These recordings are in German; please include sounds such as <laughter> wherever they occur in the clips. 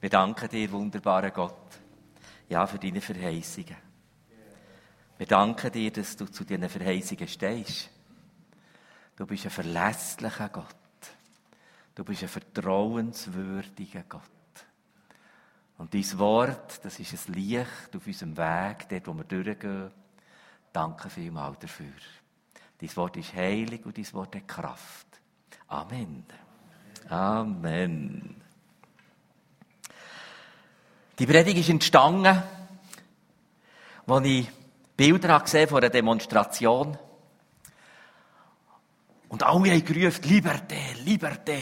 Wir danken dir, wunderbarer Gott, ja, für deine Verheißungen. Wir danken dir, dass du zu diesen Verheißungen stehst. Du bist ein verlässlicher Gott. Du bist ein vertrauenswürdiger Gott. Und dein Wort, das ist ein Licht auf unserem Weg, dort, wo wir durchgehen. Danke vielmals dafür. Dein Wort ist heilig und dein Wort hat Kraft. Amen. Amen. Die Predigt ist entstanden, als ich Bilder gesehen von einer Demonstration. Und alle haben gerufen, Liberté, Liberté.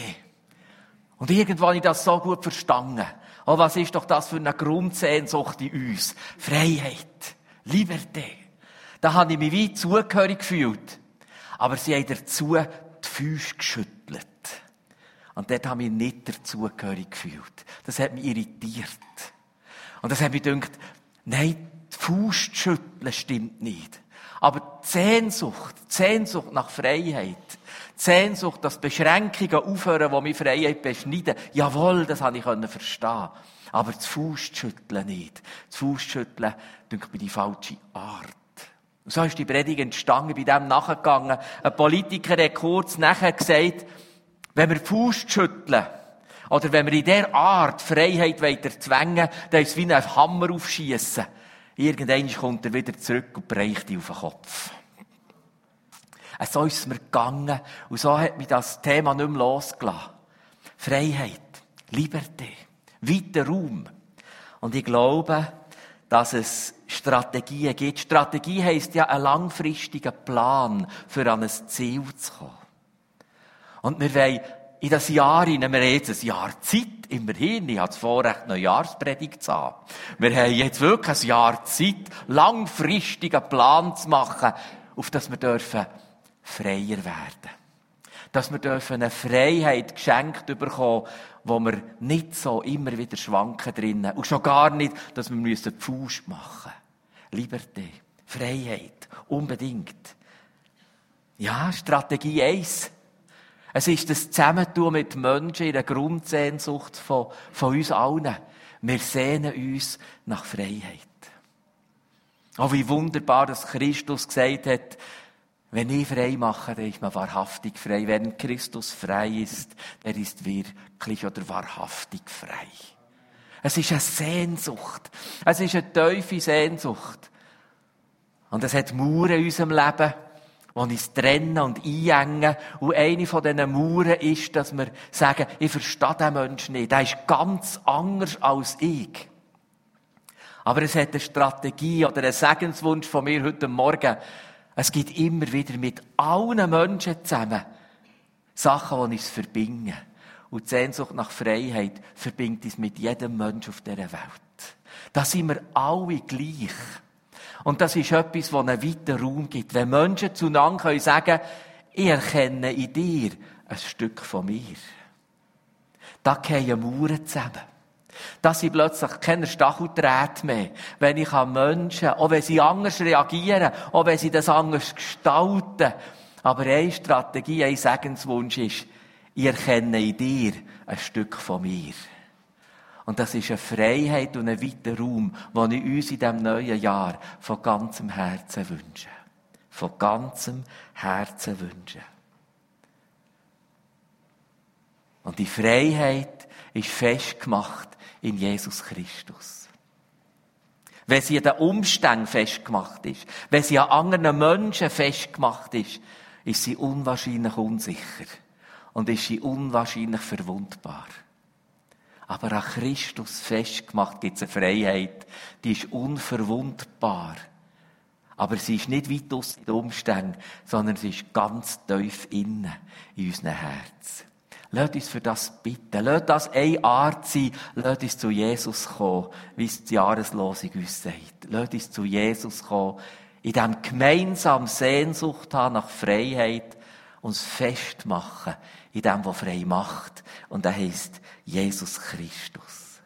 Und irgendwann habe ich das so gut verstanden. Oh, was ist doch das für eine Grundsehnsucht in uns? Freiheit, Liberté. Da habe ich mich wie zugehörig gefühlt. Aber sie haben dazu die Füße geschüttelt. Und dort habe ich mich nicht dazugehörig gefühlt. Das hat mich irritiert. Und das hat mich gedacht, nein, die Fuß schütteln stimmt nicht. Aber die Sehnsucht, die Sehnsucht nach Freiheit, die Sehnsucht, dass Beschränkungen aufhören, die mich Freiheit beschneiden, jawohl, das habe ich verstehen. Aber das Fußschütteln nicht. Das Fußschütteln, denke ich, die falsche Art. Und so ist die Predigt entstanden, bei dem nachgegangen. Ein Politiker hat kurz nachher gesagt, wenn wir Fuß schütteln, oder wenn wir in der Art Freiheit weiter zwängen, dann ist es wie ein Hammer aufschießen. Irgendwann kommt er wieder zurück und breicht ihn auf den Kopf. So ist es mir gegangen. Und so hat mich das Thema nicht mehr losgelassen. Freiheit, Liberté, weiter Raum. Und ich glaube, dass es Strategien gibt. Strategie heisst ja, einen langfristigen Plan für an ein Ziel zu kommen. Und wir wollen in das Jahr hinein, wir haben jetzt ein Jahr Zeit, immerhin, ich habe das Vorrecht, eine Jahrespredigt zu haben. Wir haben jetzt wirklich ein Jahr Zeit, langfristigen Plan zu machen, auf das wir dürfen freier werden. Dass wir dürfen eine Freiheit geschenkt bekommen, wo wir nicht so immer wieder schwanken drinnen. Und schon gar nicht, dass wir müssen Pfusch machen Liberté, Freiheit, unbedingt. Ja, Strategie 1. Es ist das Zusammentun mit Menschen in der Grundsehnsucht von, von uns allen. Wir sehnen uns nach Freiheit. Oh, wie wunderbar, dass Christus gesagt hat, wenn ich frei mache, dann ist man wahrhaftig frei. Wenn Christus frei ist, der ist wirklich oder wahrhaftig frei. Es ist eine Sehnsucht. Es ist eine tiefe Sehnsucht. Und es hat Mauern in unserem Leben die uns trennen und einengen. Und eine von diesen Mauern ist, dass wir sagen, ich verstehe den Menschen nicht. Der ist ganz anders als ich. Aber es hat eine Strategie oder einen Segenswunsch von mir heute Morgen. Es gibt immer wieder mit allen Menschen zusammen Sachen, die uns verbinden. Und die Sehnsucht nach Freiheit verbindet uns mit jedem Menschen auf dieser Welt. Da sind wir alle gleich. Und das ist etwas, das einen weiten Raum gibt. Wenn Menschen zueinander können sagen, ich erkenne in dir ein Stück von mir. Da gehen Mauern zusammen. Das sind plötzlich keine Stachelträte mehr. Wenn ich an Menschen, auch wenn sie anders reagieren, auch wenn sie das anders gestalten. Aber eine Strategie, ein Segenswunsch ist, ich erkenne in dir ein Stück von mir. Und das ist eine Freiheit und ein weiter Raum, den ich uns in diesem neuen Jahr von ganzem Herzen wünsche. Von ganzem Herzen wünsche. Und die Freiheit ist festgemacht in Jesus Christus. Wenn sie an den Umständen festgemacht ist, wenn sie an anderen Menschen festgemacht ist, ist sie unwahrscheinlich unsicher und ist sie unwahrscheinlich verwundbar. Aber an Christus festgemacht gibt es eine Freiheit, die ist unverwundbar. Aber sie ist nicht weit aus den Umständen, sondern sie ist ganz tief innen in unserem Herz. Lasst uns für das bitten. Lasst das eine Art sein. Lasst uns zu Jesus kommen, wie es die Jahreslosung uns sagt. Lasst uns zu Jesus kommen, in dem gemeinsam Sehnsucht haben nach Freiheit, uns festmachen in dem, was frei macht. Und das heisst Jesus Christus.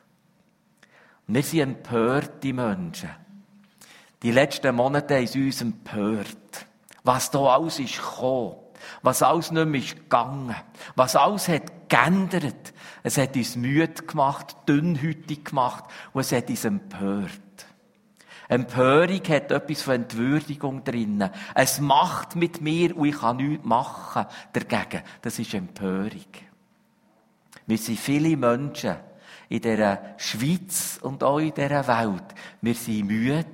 Wir sind empörte Menschen. Die letzten Monate haben uns empört. Was da alles ist gekommen. Was alles nicht mehr ist gegangen. Was alles hat geändert. Es hat uns müde gemacht, dünnhütig gemacht und es hat uns empört. Empörung hat etwas von Entwürdigung drinnen. Es macht mit mir und ich kann nichts machen dagegen. Das ist Empörung. Wir sind viele Menschen in dieser Schweiz und auch in dieser Welt. Wir sind müde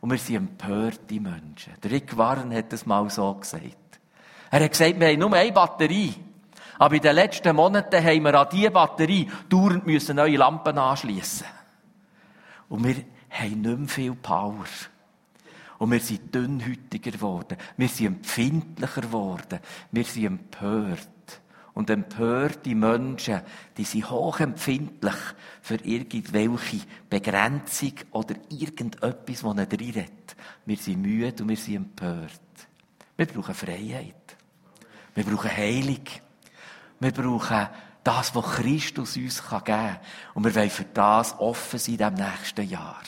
und wir sind empörte Menschen. Der Rick Warren hat das mal so gesagt. Er hat gesagt, wir haben nur eine Batterie. Aber in den letzten Monaten haben wir an diese Batterie dauernd müssen neue Lampen anschliessen. Und wir haben nicht mehr viel Power. Und wir sind dünnhütiger geworden. Wir sind empfindlicher geworden. Wir sind empört. Und empörte Menschen, die sind hochempfindlich für irgendwelche Begrenzung oder irgendetwas, das nicht reinredet. Wir sind müde und wir sind empört. Wir brauchen Freiheit. Wir brauchen Heilung. Wir brauchen das, was Christus uns geben kann. Und wir wollen für das offen sein im nächsten Jahr.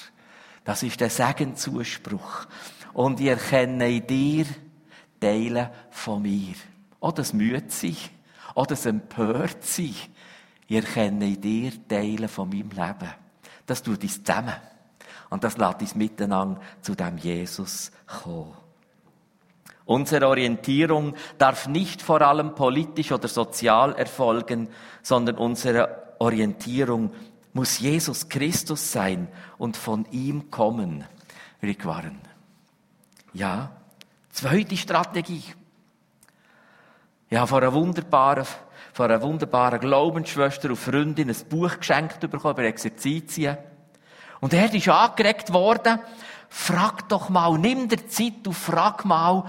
Das ist der Segenzuspruch. Und ich erkenne in dir Teile von mir. Auch das Müde auch das Empört sein. Ich erkenne in dir Teile von meinem Leben. Das tut uns zusammen. Und das lässt uns miteinander zu dem Jesus kommen. Unsere Orientierung darf nicht vor allem politisch oder sozial erfolgen, sondern unsere Orientierung muss Jesus Christus sein und von ihm kommen. Rick Warren. Ja, zweite Strategie. Ja, von einer wunderbaren, von einer wunderbaren Glaubensschwester und Freundin ein Buch geschenkt bekommen über Exerzitien. Und er ist angeregt worden, frag doch mal, nimm dir Zeit und frag mal,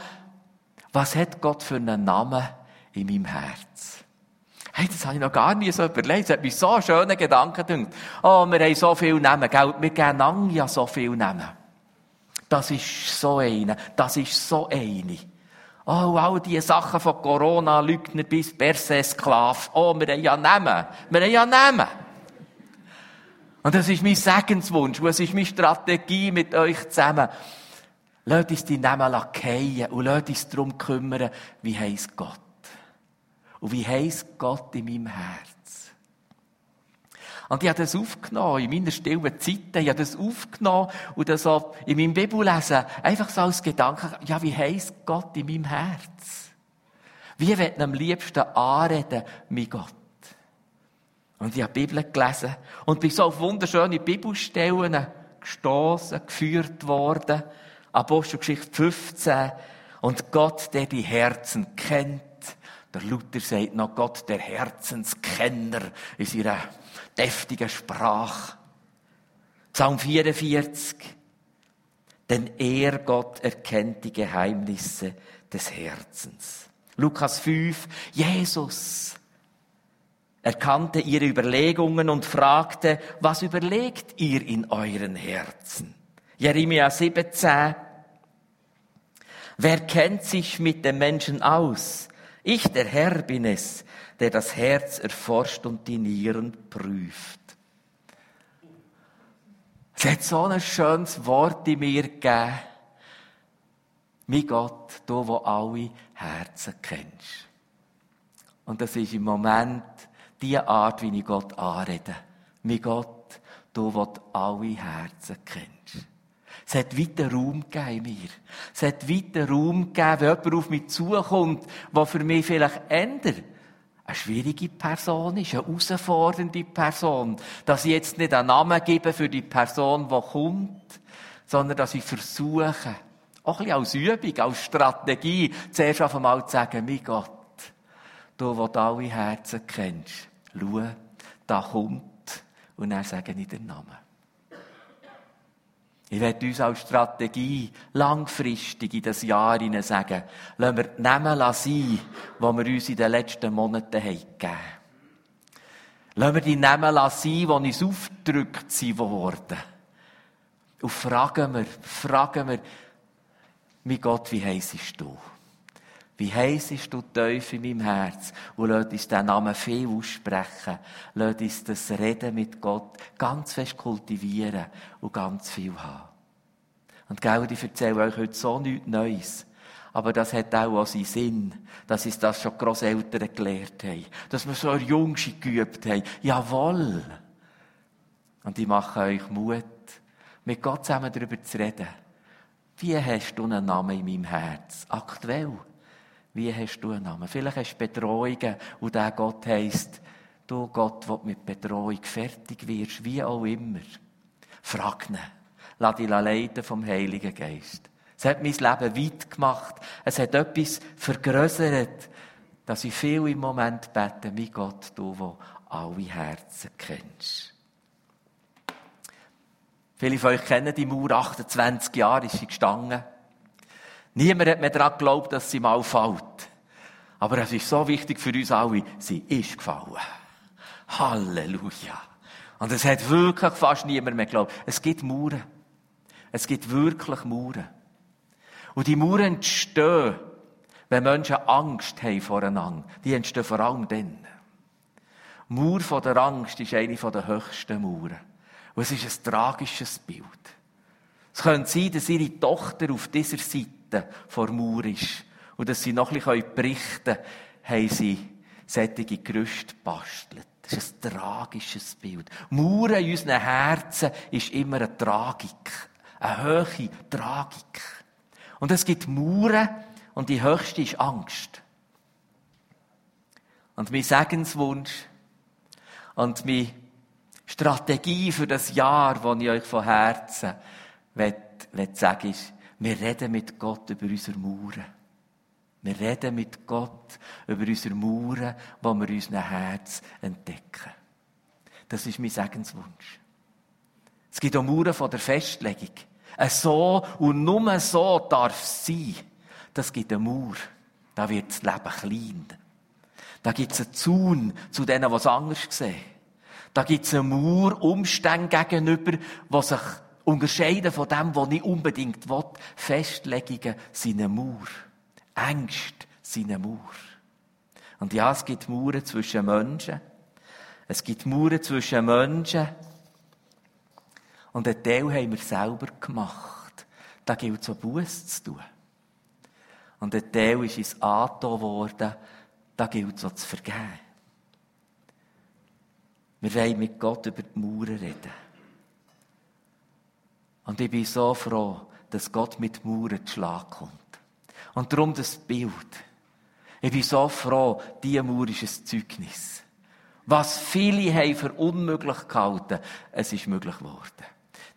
was hat Gott für einen Namen in meinem Herz? Hey, das habe ich noch gar nie so überlegt. Es hat mich so schöne Gedanken gedacht. Oh, wir haben so viele Namen, gell? Wir geben lang ja so viele Namen. Das ist so eine, das ist so eine. Oh, all diese Sachen von Corona, Lügner bis Perse-Sklav. Oh, wir haben ja Namen. Wir haben ja Namen. Und das ist mein Segenswunsch. Und es ist meine Strategie mit euch zusammen. Lasst uns die Namen fallen und lasst uns darum kümmern, wie heisst Gott. Und wie heisst Gott in meinem Herz? Und ich habe das aufgenommen, in meiner stillen Zeit, ich habe das aufgenommen und das auch in meinem Bibellesen, einfach so als Gedanke, ja, wie heisst Gott in meinem Herz? Wie wird am liebsten anreden, mein Gott? Und ich habe die Bibel gelesen und bin so auf wunderschöne Bibelstellen gestoßen, geführt worden. Apostelgeschichte 15. Und Gott, der die Herzen kennt, der Luther sagt noch Gott, der Herzenskenner, in seiner deftigen Sprache. Psalm 44. Denn er, Gott, erkennt die Geheimnisse des Herzens. Lukas 5. Jesus erkannte ihre Überlegungen und fragte, was überlegt ihr in euren Herzen? Jeremia 17. Wer kennt sich mit dem Menschen aus? Ich, der Herr, bin es, der das Herz erforscht und die Nieren prüft. Es hat so ein schönes Wort in mir gegeben. Mein Gott, du, wo alle Herzen kennst. Und das ist im Moment die Art, wie ich Gott anrede. Mein Gott, du, wo alle Herzen kennst. Es hat weiter Raum gegeben in mir. Es hat weiter Raum gegeben, wenn jemand auf mich zukommt, der für mich vielleicht ändert eine schwierige Person ist, eine herausfordernde Person. Dass ich jetzt nicht einen Namen gebe für die Person, die kommt, sondern dass ich versuche, auch ein bisschen als Übung, als Strategie, zuerst auf einmal zu sagen, mein Gott, du, der alle Herzen kennst, schau, da kommt, und dann sage ich den Namen. Ich werde uns als Strategie langfristig in das Jahr hinein sagen, lassen wir die Namen sein, die wir uns in den letzten Monaten gegeben haben. Lassen wir die Namen sein, die uns aufgedrückt wurden. Und fragen wir, fragen wir, mein Gott, wie heissest du? Wie heissest du tief in meinem Herz? Und lass uns diesen Namen viel aussprechen. Lass uns das Reden mit Gott ganz fest kultivieren und ganz viel haben. Und gell, ich erzähle euch heute so nichts Neues. Aber das hat auch, auch seinen Sinn, dass uns das schon Grosseltern gelehrt haben. Dass wir so ein Jungschi geübt haben. Jawohl. Und ich mache euch Mut, mit Gott zusammen darüber zu reden. Wie hast du einen Namen in meinem Herz? Aktuell. Wie hast du einen Namen? Vielleicht hast du Bedrohungen und der Gott heisst, du Gott, wo mit Bedrohung fertig wirst, wie auch immer. Frag ihn. Lass dich leiten vom Heiligen Geist. Es hat mein Leben weit gemacht. Es hat etwas vergrößert, dass ich viel im Moment bete, wie Gott, du, wo alle Herzen kennst. Viele von euch kennen die Mauer, 28 Jahre ist sie gestanden. Niemand hat mehr daran geglaubt, dass sie mal fällt. Aber es ist so wichtig für uns alle, sie ist gefallen. Halleluja. Und es hat wirklich fast niemand mehr geglaubt. Es gibt Mauern. Es gibt wirklich Mauern. Und die Mauern entstehen, wenn Menschen Angst haben voreinander. Die entstehen vor allem dann. Die Mauer der Angst ist eine der höchsten Mauern. Und es ist ein tragisches Bild. Es könnte sein, dass ihre Tochter auf dieser Seite vor Mauer ist. Und dass sie noch ein bisschen berichten können, haben sie solche Gerüste bastelt. Das ist ein tragisches Bild. Mauern in unseren Herzen ist immer eine Tragik. Eine hohe Tragik. Und es gibt Mauern und die höchste ist Angst. Und mein Segenswunsch und meine Strategie für das Jahr, das ich euch von Herzen will, will sagen ist, wir reden mit Gott über unsere Mauern. Wir reden mit Gott über unsere Mauern, die wir in unserem Herz entdecken. Das ist mein Segenswunsch. Es gibt auch Mauern von der Festlegung. So und nur so darf es sein. Das gibt eine Mauer. Da wird das Leben klein. Da gibt es einen Zaun zu denen, die es anders sehen. Da gibt es eine Mauer Umständen gegenüber, die sich unterscheiden von dem, was ich unbedingt will. Festlegungen sind eine Mauer. Ängste sind eine Mauer. Und ja, es gibt Mauern zwischen Menschen. Es gibt Mauern zwischen Menschen, und einen Teil haben wir selber gemacht. Da gilt es auch Buß zu tun. Und ein Teil ist ins Anton worden. Da gilt es auch zu vergeben. Wir wollen mit Gott über die Mauern reden. Und ich bin so froh, dass Gott mit Mauern zu Schlag kommt. Und darum das Bild. Ich bin so froh, diese Mauer ist ein Zeugnis. Was viele haben für unmöglich gehalten, es ist möglich geworden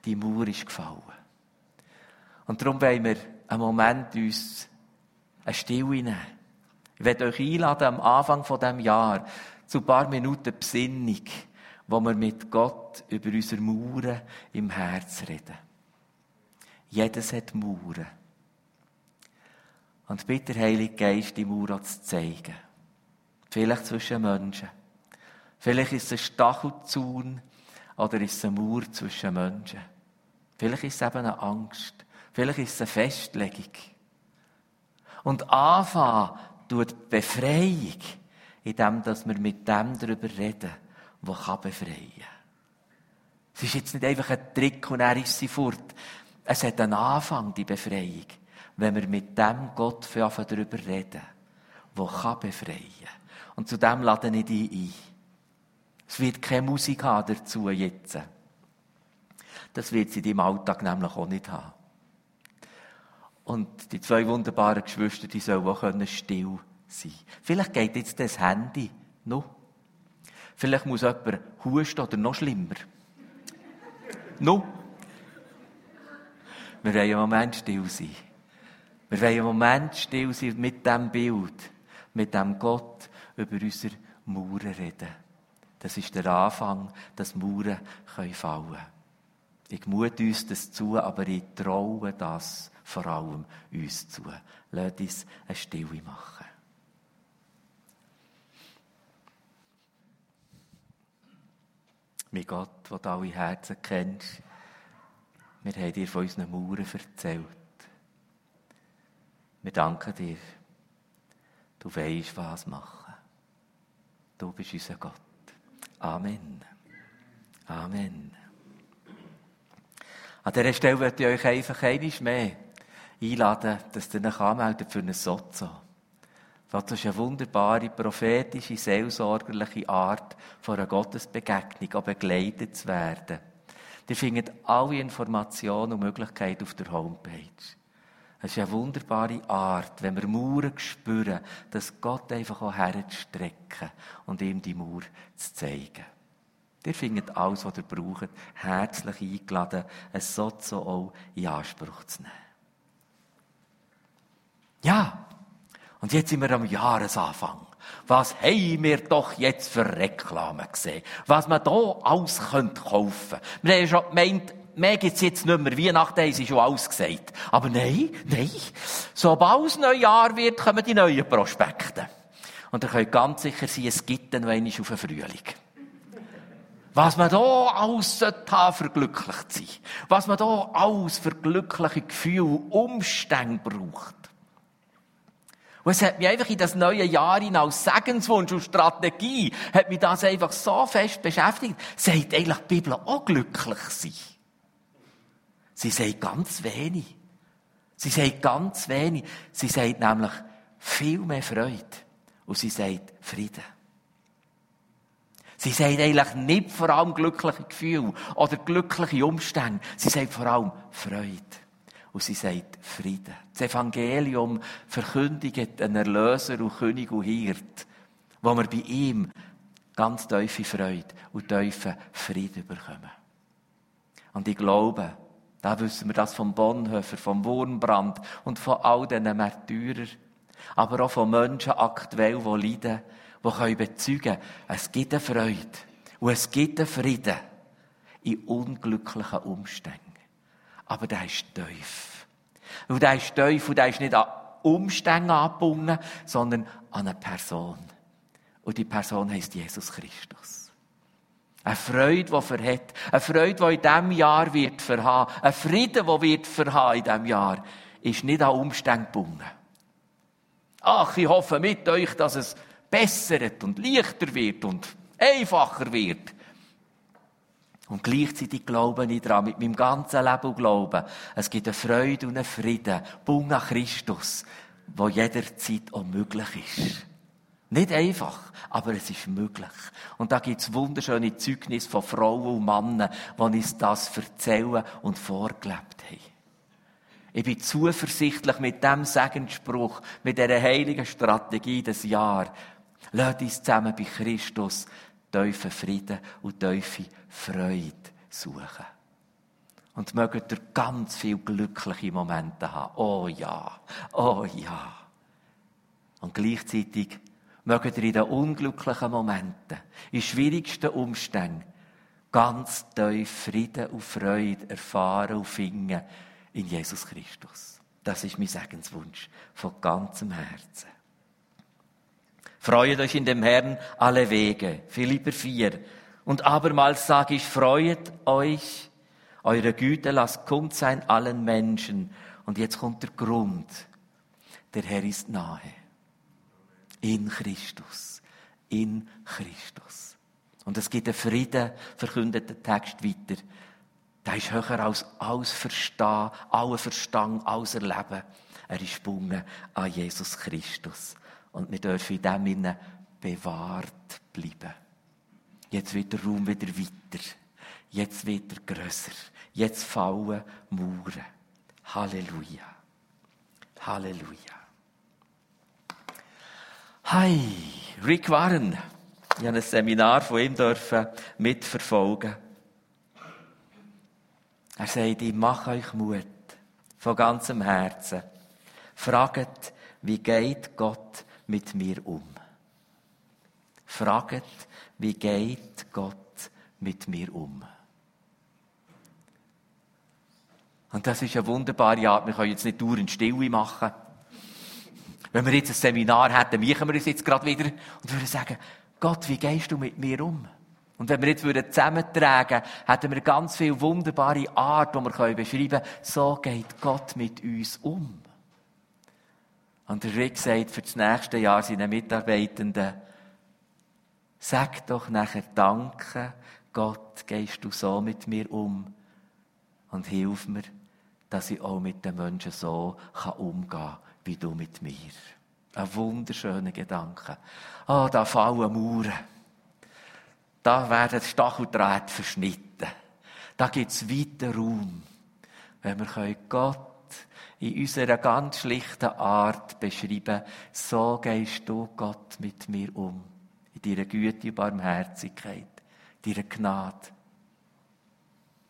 die Mauer ist gefallen. Und darum wollen wir einen Moment uns eine Stille nehmen. Ich werde euch einladen, am Anfang von dem Jahr zu ein paar Minuten Besinnung, wo wir mit Gott über unsere Mauern im Herz reden. Jedes hat Mauern. Und bitte, Heilige Geist, die Mauer zu zeigen. Vielleicht zwischen Menschen. Vielleicht ist es ein Stachelzaun oder ist es eine Mauer zwischen Menschen. Vielleicht ist es eben eine Angst. Vielleicht ist es eine Festlegung. Und anfangen tut Befreiung, indem wir mit dem darüber reden, was befreien kann. Es ist jetzt nicht einfach ein Trick und er ist sie fort. Es hat einen Anfang, die Befreiung, wenn wir mit dem Gott darüber reden, kann befreien. Und zu dem lade ich dich ein. Es wird keine Musik haben dazu jetzt. Das wird sie im Alltag nämlich auch nicht haben. Und die zwei wunderbaren Geschwister, die sollen auch still sein Vielleicht geht jetzt das Handy noch. Vielleicht muss jemand husten oder noch schlimmer. no. Wir wollen einen Moment still sein. Wir wollen einen Moment still sein mit dem Bild, mit dem Gott über unsere Mauern reden. Das ist der Anfang, dass Mauern fallen können. Ich mute uns das zu, aber ich traue das vor allem uns zu. Lass uns eine Stille machen. Mein Gott, der alle Herzen kennst, wir haben dir von unseren Mauern erzählt. Wir danken dir. Du weißt, was machen. Du bist unser Gott. Amen. Amen. An dieser Stelle möchte ich euch einfach einmal mehr einladen, dass ihr euch anmeldet für einen Sozo. Das ist eine wunderbare, prophetische, seelsorgerliche Art, von einer Gottesbegegnung begleitet zu werden. Ihr findet alle Informationen und Möglichkeiten auf der Homepage. Es ist eine wunderbare Art, wenn wir Mauern spüren, dass Gott einfach auch herzustrecken und ihm die Mauer zu zeigen. Ihr findet alles, was ihr braucht, herzlich eingeladen, es so auch in Anspruch zu nehmen. Ja, und jetzt sind wir am Jahresanfang. Was haben wir doch jetzt für Reklamen gesehen? Was man da alles könnte kaufen. Wir haben schon gemeint, mehr gibt's jetzt nicht mehr. Weihnachten haben sie schon alles gesagt. Aber nein, nein. Sobald es Neujahr wird, kommen die neuen Prospekte. Und ihr könnt ganz sicher sein, es gibt dann noch auf den Frühling. Was man da alles haben, für glücklich zu sein. Was man da alles für glückliche Gefühle, Umstände braucht. Und es hat mich einfach in das neue Jahr hinaus Segenswunsch und Strategie, hat mich das einfach so fest beschäftigt. Sagt eigentlich die Bibel auch glücklich sein? Sie sagt ganz wenig. Sie sagt ganz wenig. Sie sagt nämlich viel mehr Freude. Und sie sagt Frieden. Sie sagt eigentlich nicht vor allem glückliche Gefühle oder glückliche Umstände. Sie sagt vor allem Freude und sie sagt Frieden. Das Evangelium verkündigt einen Erlöser und König und Hirt, wo wir bei ihm ganz tiefe Freude und tiefen Frieden bekommen. Und ich glaube, da wissen wir das vom Bonhoeffer, vom Wurmbrand und von all diesen Märtyrern, aber auch von Menschen aktuell, die leiden, die können bezeugen, es gibt eine Freude und es gibt einen Frieden in unglücklichen Umständen. Aber der ist tief. Und der ist tief und der ist nicht an Umstände angebunden, sondern an eine Person. Und die Person heißt Jesus Christus. Eine Freude, die verhat. Eine Freude, die in diesem Jahr wird verhaben. Ein Frieden, der wird verhaben in diesem Jahr, ist nicht an Umstände gebunden. Ach, ich hoffe mit euch, dass es besser und leichter wird und einfacher wird. Und gleichzeitig glaube ich daran, mit meinem ganzen Leben glauben, es gibt eine Freude und einen Frieden, Bung an Christus, wo jederzeit auch möglich ist. Nicht einfach, aber es ist möglich. Und da gibt es wunderschöne Zeugnisse von Frauen und Männern, die uns das erzählen und vorgelebt haben. Ich bin zuversichtlich mit dem Segensspruch, mit dieser heiligen Strategie des Jahres. Lasst uns zusammen bei Christus tiefen Frieden und tiefe Freude suchen. Und mögt ihr ganz viele glückliche Momente haben. Oh ja, oh ja. Und gleichzeitig mögt ihr in den unglücklichen Momenten, in schwierigsten Umständen, ganz tief Frieden und Freude erfahren und finden in Jesus Christus. Das ist mein Segenswunsch von ganzem Herzen. Freut euch in dem Herrn alle Wege. Philipper 4. Und abermals sage ich, freut euch, eure Güte lasst kund sein allen Menschen. Und jetzt kommt der Grund. Der Herr ist nahe. In Christus. In Christus. Und es gibt einen Frieden, verkündet der Text weiter. Der ist höher als alles Verstehen, alle Verstand, alles Erleben. Er ist gebunden an Jesus Christus. Und wir dürfen in dem Sinne bewahrt bleiben. Jetzt wird der Raum wieder weiter. Jetzt wird er grösser. Jetzt fallen Mauern. Halleluja. Halleluja. Hi, Rick Warren. Ich habe ein Seminar von ihm mitverfolgen. Er sagt, ich mache euch Mut. Von ganzem Herzen. Fragt, wie geht Gott mit mir um? Fragt, wie geht Gott mit mir um? Und das ist eine wunderbare Art. Wir können jetzt nicht dauernd Stille machen. Wenn wir jetzt ein Seminar hätten, machen wir uns jetzt gerade wieder und würden sagen, Gott, wie gehst du mit mir um? Und wenn wir jetzt würden zusammentragen, hätten wir ganz viel wunderbare Art, die wir beschreiben können, so geht Gott mit uns um. Und der Rick sagt für das nächste Jahr seinen Mitarbeitenden, sag doch nachher Danke, Gott, gehst du so mit mir um und hilf mir, dass ich auch mit den Menschen so umgehen kann, wie du mit mir. Ein wunderschöner Gedanke. Ah, oh, da fallen Mauern. Da werden Stacheldraht verschnitten. Da gibt es weiten Raum. Wenn wir Gott in unserer ganz schlichten Art beschreiben, so gehst du, Gott, mit mir um. In deiner Güte und Barmherzigkeit, in deiner Gnade,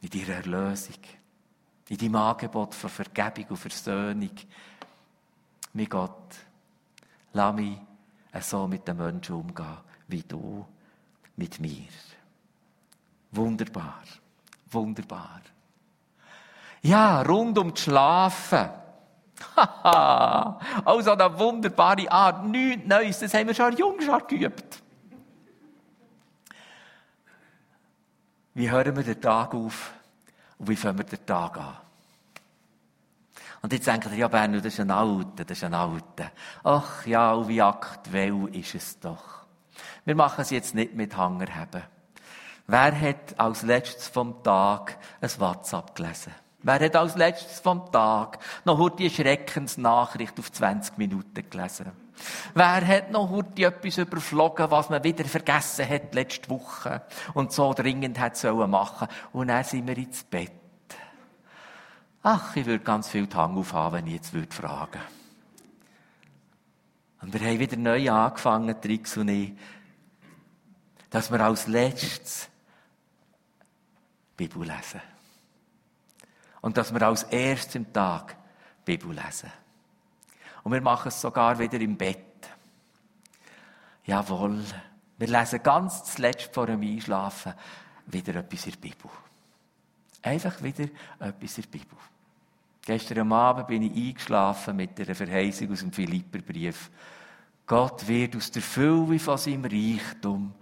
in deiner Erlösung, in deinem Angebot von Vergebung und Versöhnung. Mein Gott, lass mich so mit den Menschen umgehen, wie du mit mir. Wunderbar, wunderbar. Ja, rund um das Schlafen. Haha, also eine wunderbare Art, nichts Neues, das haben wir schon jung schon geübt. Wie hören wir den Tag auf und wie fangen wir den Tag an? Und jetzt denken ihr, ja, Berno, das ist ein Alter, das ist ein Alter. Ach ja, und wie aktuell ist es doch. Wir machen es jetzt nicht mit Hangerheben. Wer hat als letztes vom Tag ein WhatsApp gelesen? Wer hat als letztes vom Tag noch die Schreckensnachricht auf 20 Minuten gelesen? Wer hat noch heute etwas überflogen, was man wieder vergessen hat letzte Woche und so dringend hat sollen machen? Und dann sind wir ins Bett. Ach, ich würde ganz viel Tang aufhaben, wenn ich jetzt würde fragen. Und wir haben wieder neu angefangen, Tricks und ich, dass wir als letztes Bibel lesen. Und dass wir als erstes im Tag Bibel lesen. Und wir machen es sogar wieder im Bett. Jawohl. Wir lesen ganz zuletzt vor dem Einschlafen wieder etwas in der Bibel. Einfach wieder etwas in der Bibel. Gestern Abend bin ich eingeschlafen mit einer Verheißung aus dem Philipperbrief. Gott wird aus der Fülle von seinem Reichtum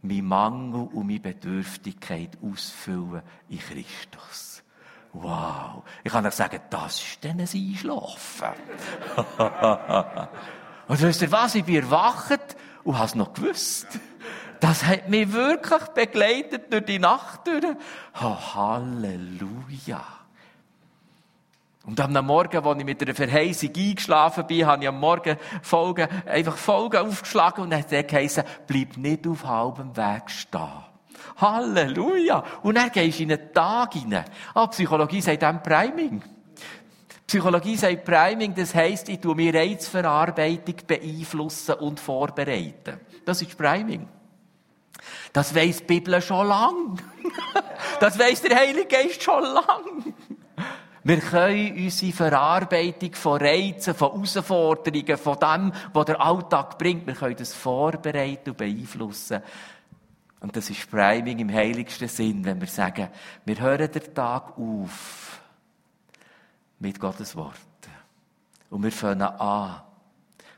mein Mangel und meine Bedürftigkeit ausfüllen in Christus. Wow. Ich kann euch sagen, das ist dann ein Einschlafen. <laughs> und wisst ihr was? Ich bin erwacht und habe es noch gewusst. Das hat mich wirklich begleitet durch die Nacht. Oh, Halleluja. Und am Morgen, als ich mit einer Verheißung eingeschlafen bin, habe ich am Morgen Folgen, einfach Folgen aufgeschlagen und hat dann geheißen, bleib nicht auf halbem Weg stehen. Halleluja! Und dann gehst in einen Tag hinein. Ah, Psychologie sagt dann Priming. Psychologie sagt Priming, das heisst, ich tue mir Reizverarbeitung beeinflussen und vorbereiten. Das ist Priming. Das weiss die Bibel schon lang. <laughs> das weiss der Heilige Geist schon lang. Wir können unsere Verarbeitung von Reizen, von Herausforderungen, von dem, was der Alltag bringt, wir können das vorbereiten und beeinflussen. Und das ist Priming im heiligsten Sinn, wenn wir sagen, wir hören den Tag auf mit Gottes Wort. Und wir fangen an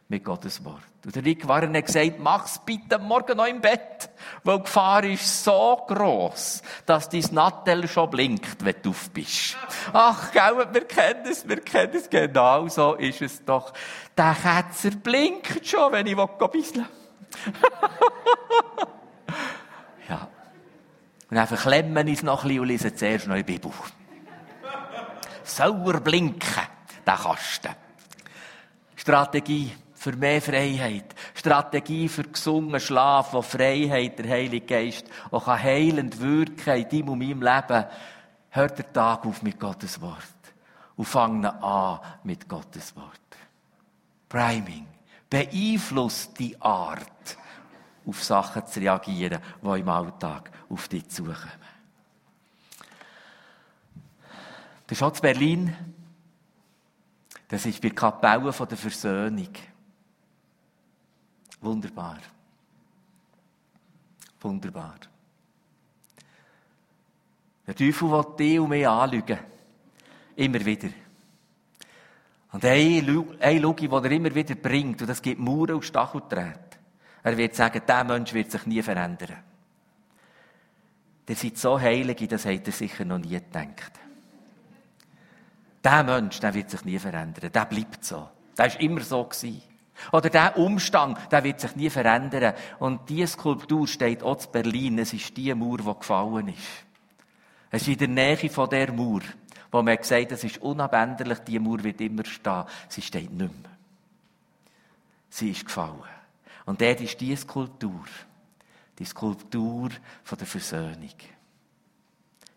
mit Gottes Wort. Und der Rick Warren hat gesagt, mach's bitte morgen noch im Bett, weil die Gefahr ist so gross, dass dein Nattel schon blinkt, wenn du auf bist. Ach, gell, wir kennen es, wir kennen es, genau so ist es doch. Der Ketzer blinkt schon, wenn ich bisseln <laughs> Ja. Und dann verklemmen wir es noch ein bisschen und lesen zuerst noch die Bibel. Sauer blinken, der Kasten. Strategie für mehr Freiheit. Strategie für gesungen Schlaf, wo Freiheit, der Heilige Geist, auch heilend wirken in deinem und meinem Leben. Hört der Tag auf mit Gottes Wort. Und fangt an mit Gottes Wort. Priming. Beeinflusst die Art, auf Sachen zu reagieren, die im Alltag auf dich zukommen. Auch in Berlin. Das ist bei Kapelle von der Versöhnung. Wunderbar. Wunderbar. Der Teufel will dich und mich anlügen. Immer wieder. Und eine Lüge, die er immer wieder bringt, und das gibt Mauern und Stachelträte. Er wird sagen, dieser Mensch wird sich nie verändern. Der seid so heilig, das hat er sicher noch nie gedacht. Der Mensch, der wird sich nie verändern. Der bleibt so. Der ist immer so gewesen. Oder der Umstand, der wird sich nie verändern. Und diese Skulptur steht auch in Berlin. Es ist die Mauer, die gefallen ist. Es ist in der Nähe von der Mauer, wo man gesagt es ist unabänderlich, die Mauer wird immer stehen. Sie steht nicht mehr. Sie ist gefallen. Und dort ist diese Skulptur, die Skulptur der Versöhnung.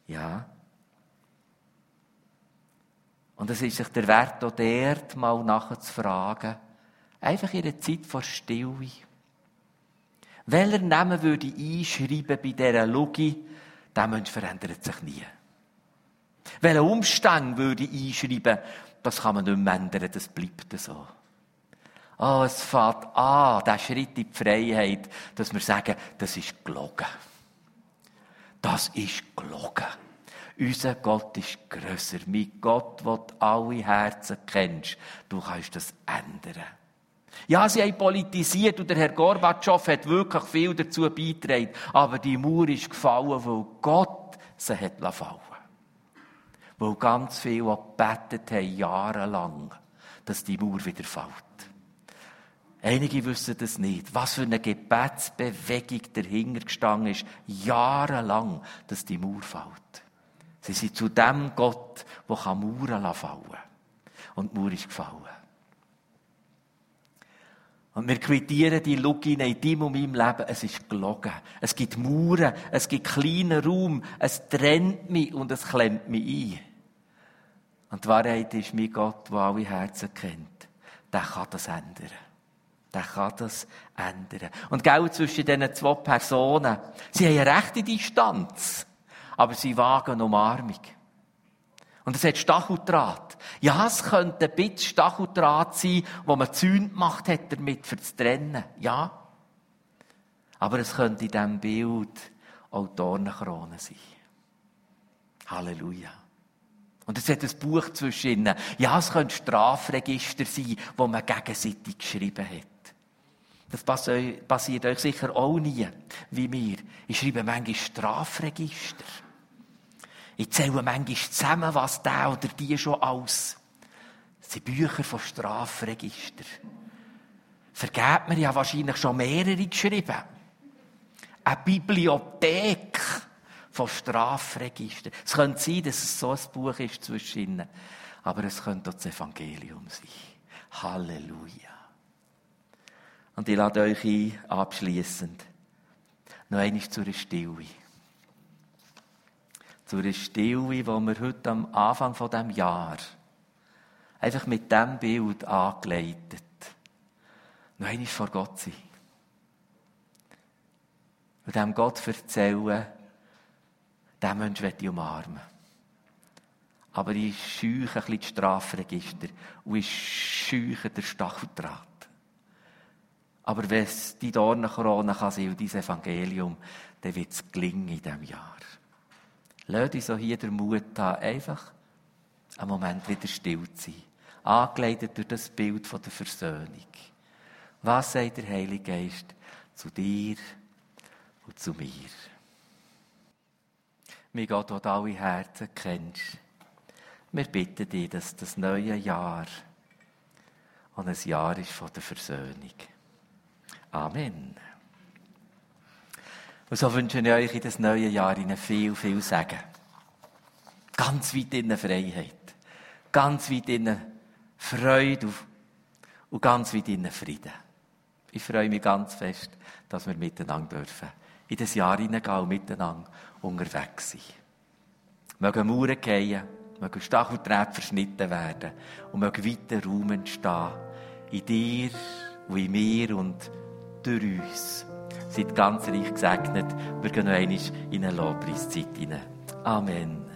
Ja. Und es ist sich der Wert auch dort mal nachher zu fragen, einfach in einer Zeit vor Stille. Welcher Name würde ich einschreiben bei dieser Logie? Der Mensch verändert sich nie. Welchen Umstand würde ich einschreiben? Das kann man nicht mehr ändern, das bleibt so. Oh, es fängt an, der Schritt in die Freiheit, dass wir sagen, das ist gelogen. Das ist gelogen. Unser Gott ist grösser. Mein Gott, der alle Herzen kennst. Du kannst das ändern. Ja, sie haben politisiert und der Herr Gorbatschow hat wirklich viel dazu beigetragen. Aber die Mauer ist gefallen, weil Gott sie hat fallen Weil ganz viele gebetet haben, jahrelang, dass die Mauer wieder fällt. Einige wissen das nicht. Was für eine Gebetsbewegung dahinter gestanden ist, jahrelang, dass die Mauer fällt. Sie sind zu dem Gott, der Mauern fallen kann. Und die Mauer ist gefallen. Und wir quittieren die Login in deinem und meinem Leben. Es ist gelogen. Es gibt Mauern, es gibt kleinen Raum, es trennt mich und es klemmt mich ein. Und die Wahrheit ist, mein Gott, der alle Herzen kennt, der kann das ändern. Der kann das ändern. Und genau zwischen diesen zwei Personen, sie haben eine rechte Distanz, aber sie wagen Umarmung. Und es hat Stacheldraht. Ja, es könnte ein bisschen Stacheldraht sein, wo man Zäune gemacht hat, damit für zu trennen. Ja. Aber es könnte in diesem Bild auch Dornenkrone sein. Halleluja. Und es hat ein Buch zwischen ihnen. Ja, es könnte Strafregister sein, wo man gegenseitig geschrieben hat. Das passiert euch sicher auch nie, wie mir. Ich schreibe manchmal Strafregister. Ich zähle manchmal zusammen, was der oder die schon alles. Das sind Bücher von Strafregister. Vergebt mir ja wahrscheinlich schon mehrere geschrieben. Eine Bibliothek von Strafregister. Es könnte sein, dass es so ein Buch ist zwischen ihnen. Aber es könnte auch das Evangelium sein. Halleluja. Und ich lade euch ein, abschließend, noch einmal zu einer Stille zu einer Stille, die wir heute am Anfang von dem Jahr einfach mit dem Bild angeleitet, noch einmal vor Gott sein. Und dem Gott erzählen, diesen Menschen möchte ich umarmen. Aber ich scheuche ein bisschen das Strafregister und ich scheuche den Stacheldraht. Aber wenn es die Dornenkrone kann sein und dieses Evangelium, dann wird es gelingen in diesem Jahr. Lass uns so hier den Mut haben, einfach einen Moment wieder still zu sein. Angeleitet durch das Bild von der Versöhnung. Was sagt der Heilige Geist zu dir und zu mir? Mein Gott, der alle Herzen kennst, wir bitten dich, dass das neue Jahr ein Jahr ist von der Versöhnung. Amen. Und so wünsche ich euch in das neue Jahr Ihnen viel, viel Segen. Ganz weit in Freiheit. Ganz weit in Freude und ganz weit in Frieden. Ich freue mich ganz fest, dass wir miteinander dürfen. In das Jahr hineingehen und miteinander unterwegs sein. Mögen Mauern gehen, mögen Stachelträger verschnitten werden und mögen weiter Raum entstehen. In dir und in mir und durch uns. Seid ganz reich gesegnet. Wir gehen noch einmal in eine Lobpreiszeit hinein. Amen.